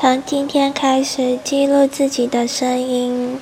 从今天开始记录自己的声音。